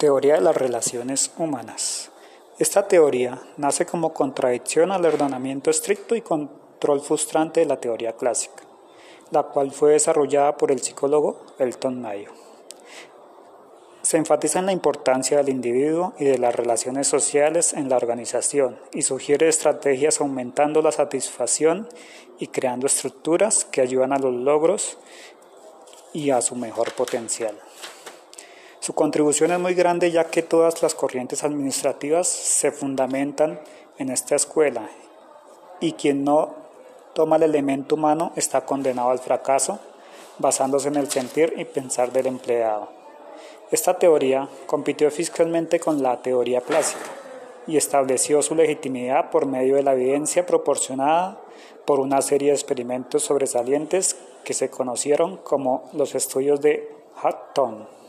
Teoría de las relaciones humanas. Esta teoría nace como contradicción al ordenamiento estricto y control frustrante de la teoría clásica, la cual fue desarrollada por el psicólogo Elton Mayo. Se enfatiza en la importancia del individuo y de las relaciones sociales en la organización y sugiere estrategias aumentando la satisfacción y creando estructuras que ayudan a los logros y a su mejor potencial. Su contribución es muy grande ya que todas las corrientes administrativas se fundamentan en esta escuela y quien no toma el elemento humano está condenado al fracaso basándose en el sentir y pensar del empleado. Esta teoría compitió eficazmente con la teoría clásica y estableció su legitimidad por medio de la evidencia proporcionada por una serie de experimentos sobresalientes que se conocieron como los estudios de Hutton.